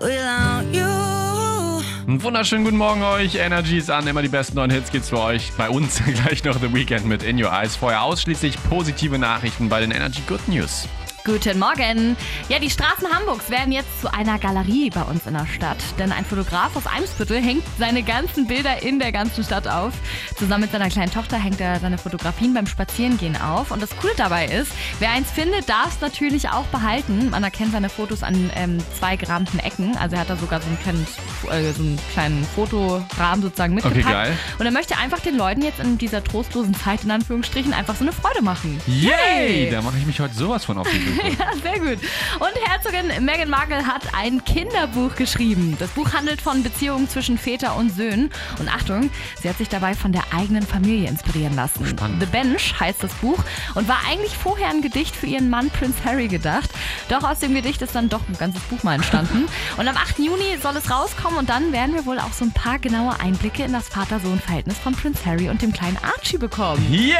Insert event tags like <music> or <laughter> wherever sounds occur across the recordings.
without you. Einen wunderschönen guten Morgen euch. Energy ist an. Immer die besten neuen Hits gibt's für euch. Bei uns <laughs> gleich noch The Weekend mit In Your Eyes. Vorher ausschließlich positive Nachrichten bei den Energy Good News. Guten Morgen. Ja, die Straßen Hamburgs werden jetzt zu einer Galerie bei uns in der Stadt. Denn ein Fotograf aus Eimsbüttel hängt seine ganzen Bilder in der ganzen Stadt auf. Zusammen mit seiner kleinen Tochter hängt er seine Fotografien beim Spazierengehen auf. Und das Coole dabei ist, wer eins findet, darf es natürlich auch behalten. Man erkennt seine Fotos an ähm, zwei gerahmten Ecken. Also er hat da sogar so einen kleinen, äh, so einen kleinen Fotorahmen sozusagen mitgepackt. Okay, geil. Und er möchte einfach den Leuten jetzt in dieser trostlosen Zeit in Anführungsstrichen einfach so eine Freude machen. Yay! Da mache ich mich heute sowas von auf die. <laughs> Ja, sehr gut. Und Herzogin Meghan Markle hat ein Kinderbuch geschrieben. Das Buch handelt von Beziehungen zwischen Väter und Söhnen. Und Achtung, sie hat sich dabei von der eigenen Familie inspirieren lassen. Spannend. The Bench heißt das Buch und war eigentlich vorher ein Gedicht für ihren Mann Prince Harry gedacht. Doch aus dem Gedicht ist dann doch ein ganzes Buch mal entstanden. <laughs> Und am 8. Juni soll es rauskommen und dann werden wir wohl auch so ein paar genaue Einblicke in das Vater-Sohn-Verhältnis von Prince Harry und dem kleinen Archie bekommen. Yay!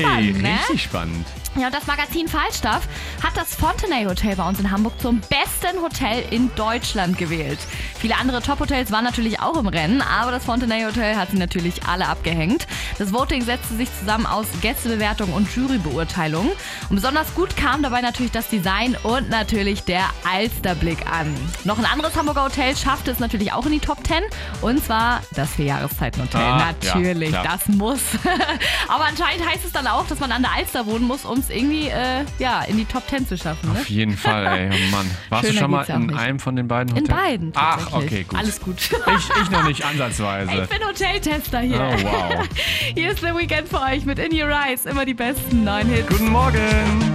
spannend, ne? Richtig spannend. Ja, und das Magazin Falstaff hat das Fontenay Hotel bei uns in Hamburg zum besten Hotel in Deutschland gewählt. Viele andere Top-Hotels waren natürlich auch im Rennen, aber das Fontenay Hotel hat sie natürlich alle abgehängt. Das Voting setzte sich zusammen aus Gästebewertung und Jurybeurteilung. Und besonders gut kam dabei natürlich das Design und natürlich der Alsterblick an. Noch ein anderes Hamburger Hotel schaffte es natürlich auch in die Top 10 und zwar das Vierjahreszeitenhotel. Ah, natürlich, ja, das muss. <laughs> aber anscheinend heißt es dann auch, dass man an der Alster wohnen muss, um es irgendwie äh, ja, in die Top 10 zu schaffen. Ne? Auf jeden Fall, ey. Oh <laughs> Mann. Warst Schöner du schon mal in nicht. einem von den beiden In Hotels? beiden Ach, okay, gut. Alles gut. Ich, ich noch nicht ansatzweise. Ich bin Hoteltester hier. Oh, wow. <laughs> Hier ist der Weekend für euch mit In Your Eyes. Immer die besten neuen Hits. Guten Morgen.